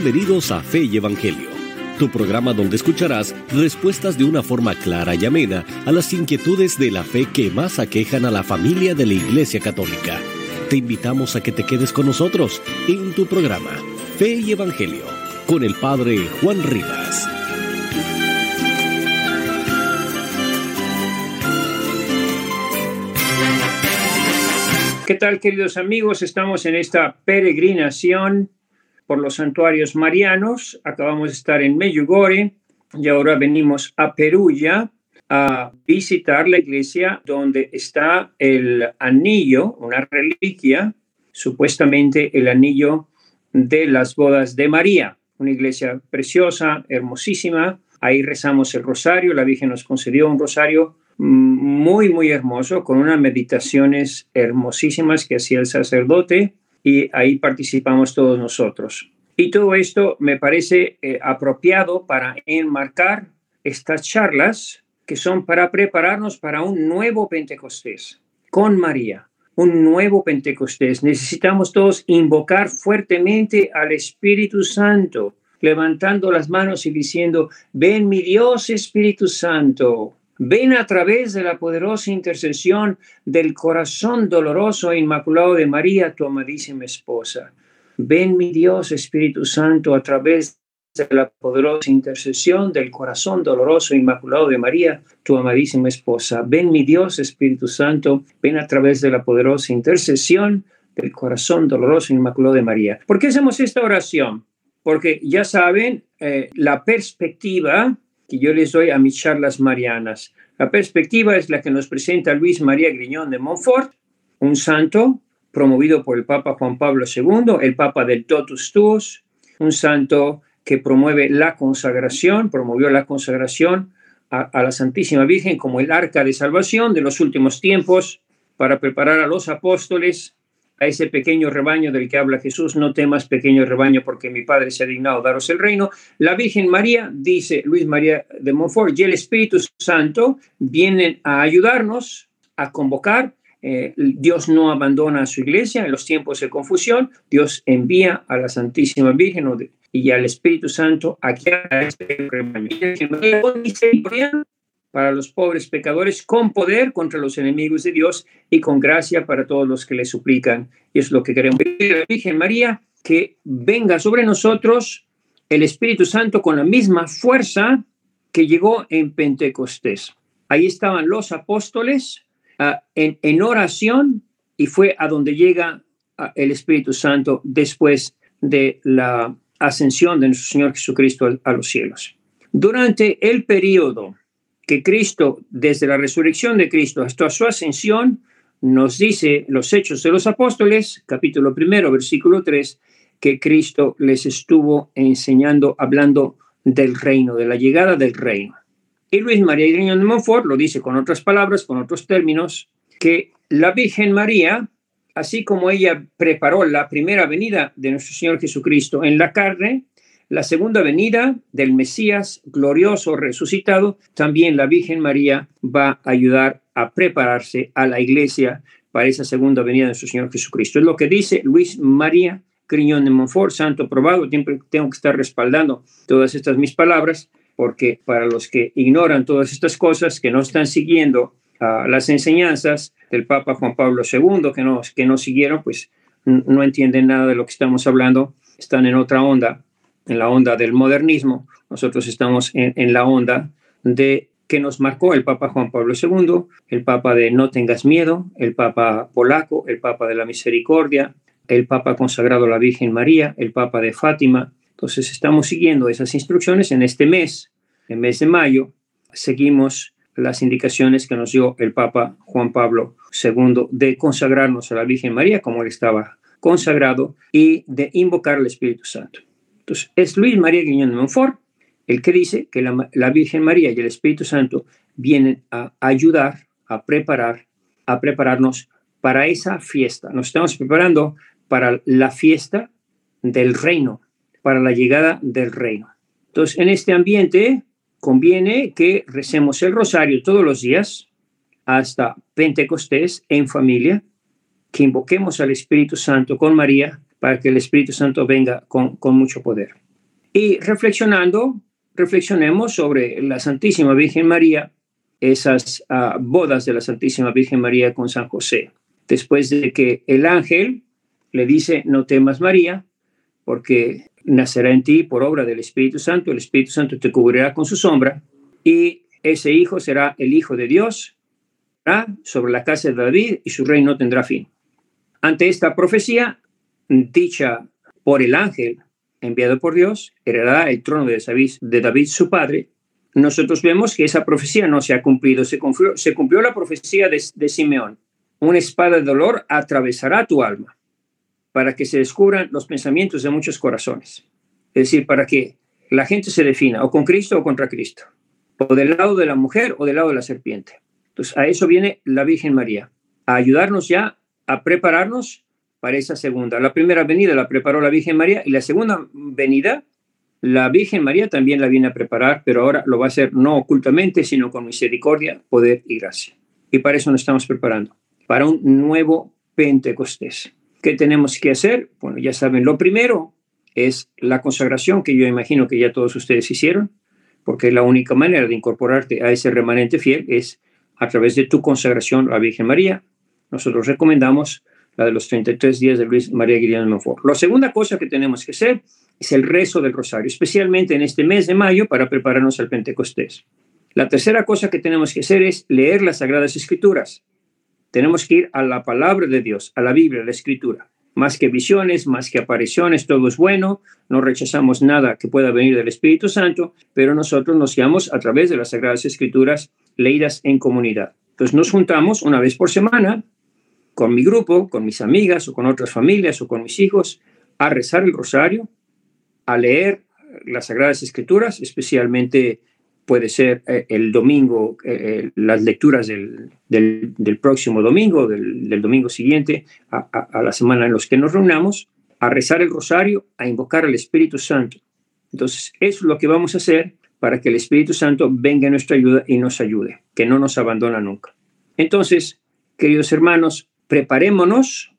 Bienvenidos a Fe y Evangelio, tu programa donde escucharás respuestas de una forma clara y amena a las inquietudes de la fe que más aquejan a la familia de la Iglesia Católica. Te invitamos a que te quedes con nosotros en tu programa Fe y Evangelio con el Padre Juan Rivas. ¿Qué tal, queridos amigos? Estamos en esta peregrinación por los santuarios marianos. Acabamos de estar en Medjugorje y ahora venimos a Perugia a visitar la iglesia donde está el anillo, una reliquia, supuestamente el anillo de las bodas de María, una iglesia preciosa, hermosísima. Ahí rezamos el rosario, la Virgen nos concedió un rosario muy, muy hermoso, con unas meditaciones hermosísimas que hacía el sacerdote y ahí participamos todos nosotros. Y todo esto me parece eh, apropiado para enmarcar estas charlas que son para prepararnos para un nuevo Pentecostés con María, un nuevo Pentecostés. Necesitamos todos invocar fuertemente al Espíritu Santo, levantando las manos y diciendo, ven mi Dios Espíritu Santo, Ven a través de la poderosa intercesión del corazón doloroso e inmaculado de María, tu amadísima esposa. Ven, mi Dios, Espíritu Santo, a través de la poderosa intercesión del corazón doloroso e inmaculado de María, tu amadísima esposa. Ven, mi Dios, Espíritu Santo, ven a través de la poderosa intercesión del corazón doloroso e inmaculado de María. ¿Por qué hacemos esta oración? Porque ya saben, eh, la perspectiva que yo les doy a mis charlas marianas. La perspectiva es la que nos presenta Luis María Griñón de Montfort, un santo promovido por el Papa Juan Pablo II, el Papa del Totus Tuus, un santo que promueve la consagración, promovió la consagración a, a la Santísima Virgen como el arca de salvación de los últimos tiempos para preparar a los apóstoles a ese pequeño rebaño del que habla Jesús, no temas pequeño rebaño porque mi Padre se ha dignado daros el reino. La Virgen María, dice Luis María de Montfort, y el Espíritu Santo vienen a ayudarnos, a convocar. Eh, Dios no abandona a su iglesia en los tiempos de confusión. Dios envía a la Santísima Virgen y al Espíritu Santo a que haga este rebaño para los pobres pecadores, con poder contra los enemigos de Dios y con gracia para todos los que le suplican. Y es lo que queremos a Virgen María, que venga sobre nosotros el Espíritu Santo con la misma fuerza que llegó en Pentecostés. Ahí estaban los apóstoles ah, en, oración y fue a donde llega ah, el Espíritu Santo después de la ascensión de nuestro Señor Jesucristo a los cielos. Durante el periodo que Cristo, desde la resurrección de Cristo hasta su ascensión, nos dice los Hechos de los Apóstoles, capítulo primero, versículo 3, que Cristo les estuvo enseñando, hablando del reino, de la llegada del reino. Y Luis María de Montfort lo dice con otras palabras, con otros términos, que la Virgen María, así como ella preparó la primera venida de nuestro Señor Jesucristo en la carne, la segunda venida del Mesías glorioso resucitado, también la Virgen María va a ayudar a prepararse a la iglesia para esa segunda venida de nuestro Señor Jesucristo. Es lo que dice Luis María Criñón de Montfort, santo probado. Siempre tengo que estar respaldando todas estas mis palabras, porque para los que ignoran todas estas cosas, que no están siguiendo uh, las enseñanzas del Papa Juan Pablo II, que no, que no siguieron, pues no entienden nada de lo que estamos hablando, están en otra onda en la onda del modernismo, nosotros estamos en, la onda de que nos marcó el Papa Juan Pablo II, el Papa de No tengas miedo, el Papa polaco, el Papa de la Misericordia, el Papa consagrado a la Virgen María, el Papa de Fátima. Entonces estamos siguiendo esas instrucciones en este mes, el mes de mayo, seguimos las indicaciones que nos dio el Papa Juan Pablo II de consagrarnos a la Virgen María como él estaba consagrado y de invocar al Espíritu Santo. Entonces, es Luis María Guiñón de Montfort el que dice que la, Virgen María y el Espíritu Santo vienen a ayudar, a preparar, a prepararnos para esa fiesta. Nos estamos preparando para la fiesta del reino, para la llegada del reino. Entonces, en este ambiente conviene que recemos el rosario todos los días hasta Pentecostés en familia, que invoquemos al Espíritu Santo con María para que el Espíritu Santo venga con, mucho poder. Y reflexionando, reflexionemos sobre la Santísima Virgen María, esas ah, bodas de la Santísima Virgen María con San José. Después de que el ángel le dice, no temas María, porque nacerá en ti por obra del Espíritu Santo, el Espíritu Santo te cubrirá con su sombra, y ese hijo será el Hijo de Dios, sobre la casa de David y su reino tendrá fin. Ante esta profecía, dicha por el ángel enviado por Dios, heredará el trono de David, su padre. Nosotros vemos que esa profecía no se ha cumplido, se cumplió, se cumplió la profecía de, de Simeón. Una espada de dolor atravesará tu alma para que se descubran los pensamientos de muchos corazones. Es decir, para que la gente se defina o con Cristo o contra Cristo, o del lado de la mujer o del lado de la serpiente. Entonces, a eso viene la Virgen María, a ayudarnos ya a prepararnos para esa segunda. La primera venida la preparó la Virgen María y la segunda venida, la Virgen María también la viene a preparar, pero ahora lo va a hacer no ocultamente, sino con misericordia, poder y gracia. Y para eso nos estamos preparando, para un nuevo Pentecostés. ¿Qué tenemos que hacer? Bueno, ya saben, lo primero es la consagración que yo imagino que ya todos ustedes hicieron, porque la única manera de incorporarte a ese remanente fiel es a través de tu consagración a la Virgen María. Nosotros recomendamos la de los 33 días de Luis María Guillén Monfort. La segunda cosa que tenemos que hacer es el rezo del rosario, especialmente en este mes de mayo para prepararnos al Pentecostés. La tercera cosa que tenemos que hacer es leer las Sagradas Escrituras. Tenemos que ir a la palabra de Dios, a la Biblia, a la Escritura. Más que visiones, más que apariciones, todo es bueno. No rechazamos nada que pueda venir del Espíritu Santo, pero nosotros nos guiamos a través de las Sagradas Escrituras leídas en comunidad. Entonces nos juntamos una vez por semana con mi grupo, con mis amigas o con otras familias o con mis hijos a rezar el rosario, a leer las Sagradas Escrituras, especialmente puede ser eh, el domingo, eh, eh, las lecturas del, del, próximo domingo, del, del domingo siguiente, a, la semana en los que nos reunamos, a rezar el rosario, a invocar al Espíritu Santo. Entonces, eso es lo que vamos a hacer para que el Espíritu Santo venga a nuestra ayuda y nos ayude, que no nos abandona nunca. Entonces, queridos hermanos, preparémonos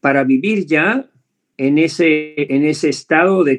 para vivir ya en ese, en ese estado de,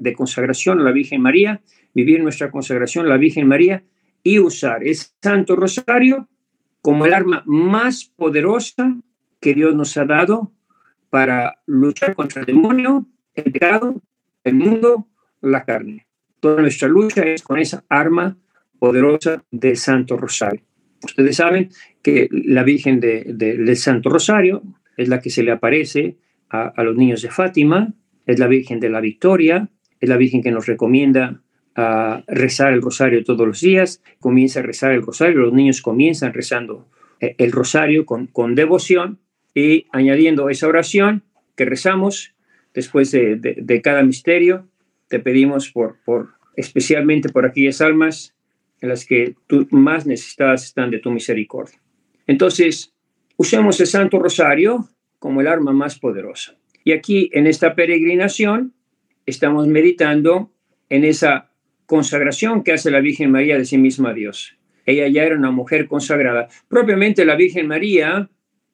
de consagración a la Virgen María, vivir nuestra consagración a la Virgen María y usar el Santo Rosario como el arma más poderosa que Dios nos ha dado para luchar contra el demonio, el pecado, el mundo, la carne. Toda nuestra lucha es con esa arma poderosa del Santo Rosario. Ustedes saben que la Virgen del Santo Rosario es la que se le aparece a, los niños de Fátima, es la Virgen de la Victoria, es la Virgen que nos recomienda a rezar el rosario todos los días, comienza a rezar el rosario, los niños comienzan rezando eh, el rosario con, con devoción y añadiendo esa oración que rezamos después de, de cada misterio, te pedimos por, por, especialmente por aquellas almas en las que tú más necesitadas están de tu misericordia. Entonces, usemos el Santo Rosario como el arma más poderosa. Y aquí, en esta peregrinación, estamos meditando en esa consagración que hace la Virgen María de sí misma a Dios. Ella ya era una mujer consagrada. Propiamente la Virgen María,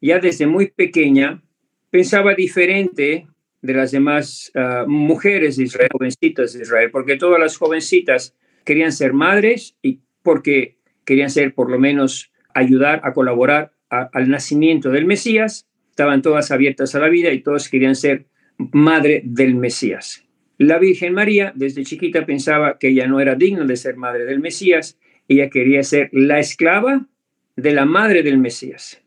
ya desde muy pequeña, pensaba diferente de las demás ah, mujeres de Israel, jovencitas de Israel, porque todas las jovencitas querían ser madres y porque querían ser, por lo menos, ayudar a colaborar al nacimiento del Mesías, estaban todas abiertas a la vida y todas querían ser madre del Mesías. La Virgen María desde chiquita pensaba que ella no era digna de ser madre del Mesías, ella quería ser la esclava de la madre del Mesías.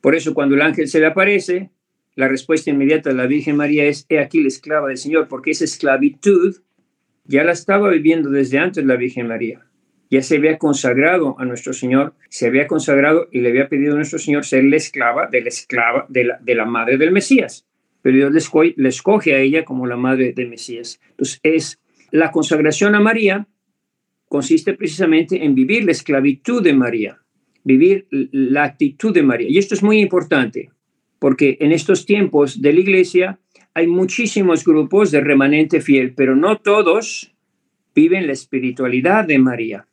Por eso cuando el ángel se le aparece, la respuesta inmediata de la Virgen María es, he aquí la esclava del Señor, porque esa esclavitud ya la estaba viviendo desde antes la Virgen María. Ya se había consagrado a nuestro Señor, se había consagrado y le había pedido a nuestro Señor ser la esclava de la madre del Mesías. Pero Dios le escoge, escoge a ella como la madre del Mesías. Entonces, es la consagración a María consiste precisamente en vivir la esclavitud de María, vivir la actitud de María. Y esto es muy importante porque en estos tiempos de la iglesia hay muchísimos grupos de remanente fiel, pero no todos viven la espiritualidad de María.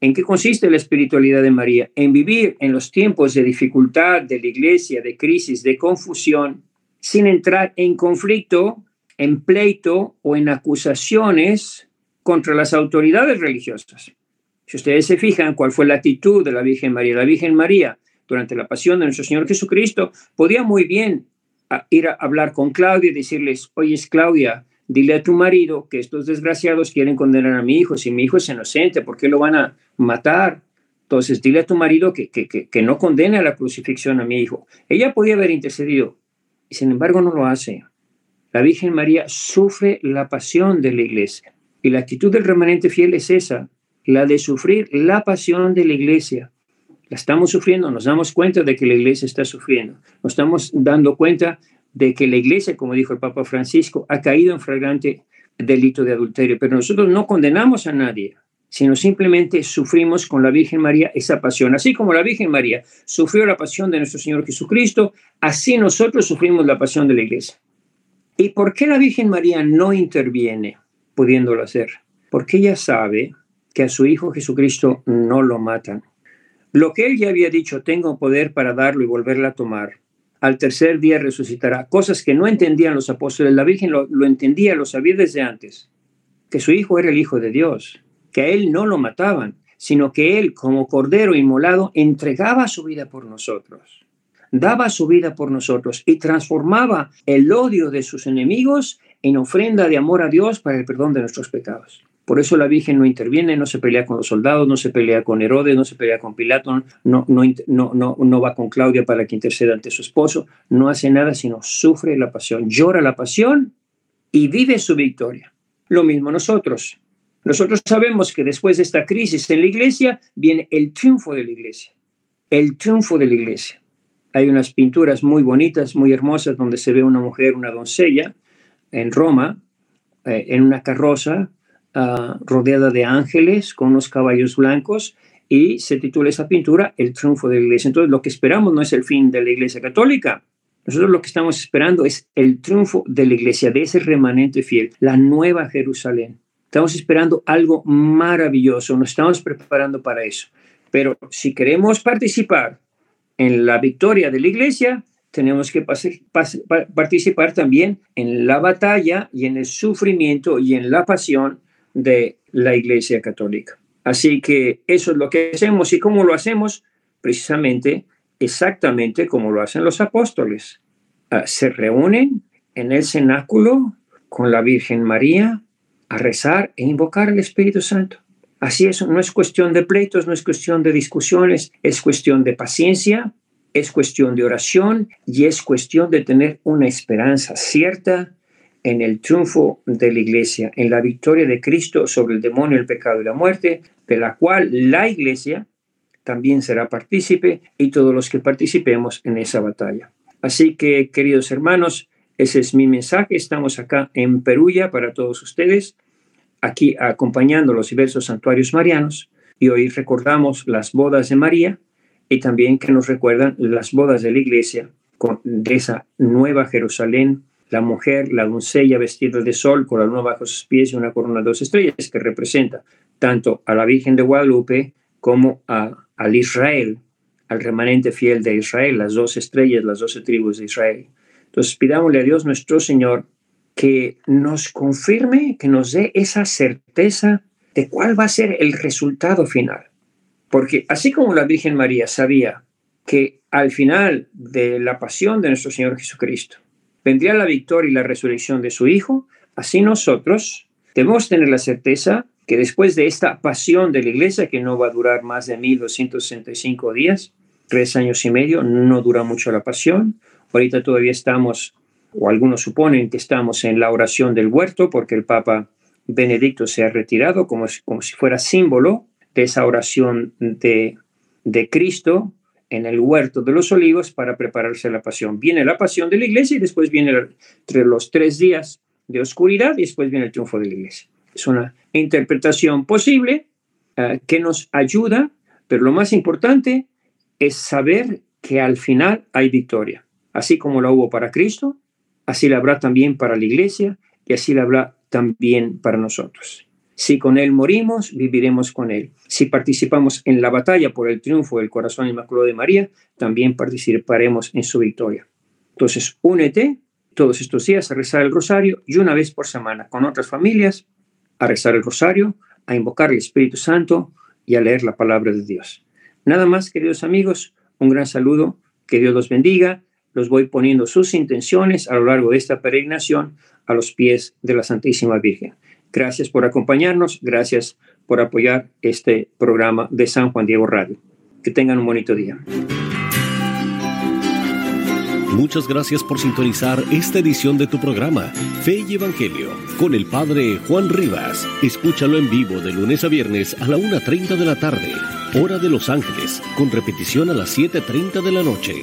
¿En qué consiste la espiritualidad de María? En vivir en los tiempos de dificultad de la iglesia, de crisis, de confusión, sin entrar en conflicto en pleito o en acusaciones contra las autoridades religiosas. Si ustedes se fijan cuál fue la actitud de la Virgen María, la Virgen María durante la pasión de nuestro Señor Jesucristo podía muy bien ir a hablar con Claudia y decirles, oye Claudia, dile a tu marido que estos desgraciados quieren condenar a mi hijo, si mi hijo es inocente, ¿por qué lo van a matar? Entonces, dile a tu marido que, que, que, no condene a la crucifixión a mi hijo. Ella podía haber intercedido, y sin embargo no lo hace. La Virgen María sufre la pasión de la iglesia. Y la actitud del remanente fiel es esa, la de sufrir la pasión de la iglesia. La estamos sufriendo, nos damos cuenta de que la iglesia está sufriendo. Nos estamos dando cuenta de que la iglesia, como dijo el Papa Francisco, ha caído en flagrante delito de adulterio. Pero nosotros no condenamos a nadie sino simplemente sufrimos con la Virgen María esa pasión. Así como la Virgen María sufrió la pasión de nuestro Señor Jesucristo, así nosotros sufrimos la pasión de la iglesia. ¿Y por qué la Virgen María no interviene pudiéndolo hacer? Porque ella sabe que a su Hijo Jesucristo no lo matan. Lo que él ya había dicho, tengo poder para darlo y volverla a tomar. Al tercer día resucitará. Cosas que no entendían los apóstoles. La Virgen lo, entendía, lo sabía desde antes. Que su Hijo era el Hijo de Dios que a él no lo mataban, sino que él, como cordero inmolado, entregaba su vida por nosotros, daba su vida por nosotros y transformaba el odio de sus enemigos en ofrenda de amor a Dios para el perdón de nuestros pecados. Por eso la Virgen no interviene, no se pelea con los soldados, no se pelea con Herodes, no se pelea con Pilato, no, no, no, no, va con Claudia para que interceda ante su esposo, no hace nada, sino sufre la pasión, llora la pasión y vive su victoria. Lo mismo nosotros. Nosotros sabemos que después de esta crisis en la iglesia viene el triunfo de la iglesia, el triunfo de la iglesia. Hay unas pinturas muy bonitas, muy hermosas, donde se ve una mujer, una doncella, en Roma, eh, en una carroza ah, rodeada de ángeles con unos caballos blancos, y se titula esa pintura El triunfo de la iglesia. Entonces, lo que esperamos no es el fin de la iglesia católica. Nosotros lo que estamos esperando es el triunfo de la iglesia, de ese remanente fiel, la nueva Jerusalén. Estamos esperando algo maravilloso, nos estamos preparando para eso. Pero si queremos participar en la victoria de la iglesia, tenemos que participar también en la batalla y en el sufrimiento y en la pasión de la iglesia católica. Así que eso es lo que hacemos y cómo lo hacemos, precisamente exactamente como lo hacen los apóstoles. Ah, se reúnen en el cenáculo con la Virgen María, a rezar e invocar al Espíritu Santo. Así es, no es cuestión de pleitos, no es cuestión de discusiones, es cuestión de paciencia, es cuestión de oración y es cuestión de tener una esperanza cierta en el triunfo de la iglesia, en la victoria de Cristo sobre el demonio, el pecado y la muerte, de la cual la iglesia también será partícipe y todos los que participemos en esa batalla. Así que, queridos hermanos, ese es mi mensaje. Estamos acá en Perulla para todos ustedes, aquí acompañando los diversos santuarios marianos. Y hoy recordamos las bodas de María y también que nos recuerdan las bodas de la iglesia con, de esa nueva Jerusalén, la mujer, la doncella vestida de sol con la luna bajo sus pies y una corona de dos estrellas que representa tanto a la Virgen de Guadalupe como a, al Israel, al remanente fiel de Israel, las dos estrellas, las doce tribus de Israel. Entonces pidámosle a Dios nuestro Señor que nos confirme, que nos dé esa certeza de cuál va a ser el resultado final. Porque así como la Virgen María sabía que al final de la pasión de nuestro Señor Jesucristo vendría la victoria y la resurrección de su Hijo, así nosotros debemos tener la certeza que después de esta pasión de la iglesia, que no va a durar más de 1265 días, tres años y medio, no dura mucho la pasión, Ahorita todavía estamos, o algunos suponen que estamos en la oración del huerto, porque el Papa Benedicto se ha retirado como, como si fuera símbolo de esa oración de, de Cristo en el huerto de los olivos para prepararse la pasión. Viene la pasión de la iglesia y después viene entre los tres días de oscuridad y después viene el triunfo de la iglesia. Es una interpretación posible eh, que nos ayuda, pero lo más importante es saber que al final hay victoria. Así como la hubo para Cristo, así la habrá también para la iglesia y así la habrá también para nosotros. Si con Él morimos, viviremos con Él. Si participamos en la batalla por el triunfo del corazón inmaculado de María, también participaremos en su victoria. Entonces, únete, todos estos días a rezar el rosario y una vez por semana con otras familias a rezar el rosario, a invocar el Espíritu Santo y a leer la palabra de Dios. Nada más, queridos amigos, un gran saludo, que Dios los bendiga. Los voy poniendo sus intenciones a lo largo de esta peregrinación a los pies de la Santísima Virgen. Gracias por acompañarnos, gracias por apoyar este programa de San Juan Diego Radio. Que tengan un bonito día. Muchas gracias por sintonizar esta edición de tu programa, Fe y Evangelio, con el Padre Juan Rivas. Escúchalo en vivo de lunes a viernes a la 1.30 de la tarde, hora de Los Ángeles, con repetición a las 7.30 de la noche.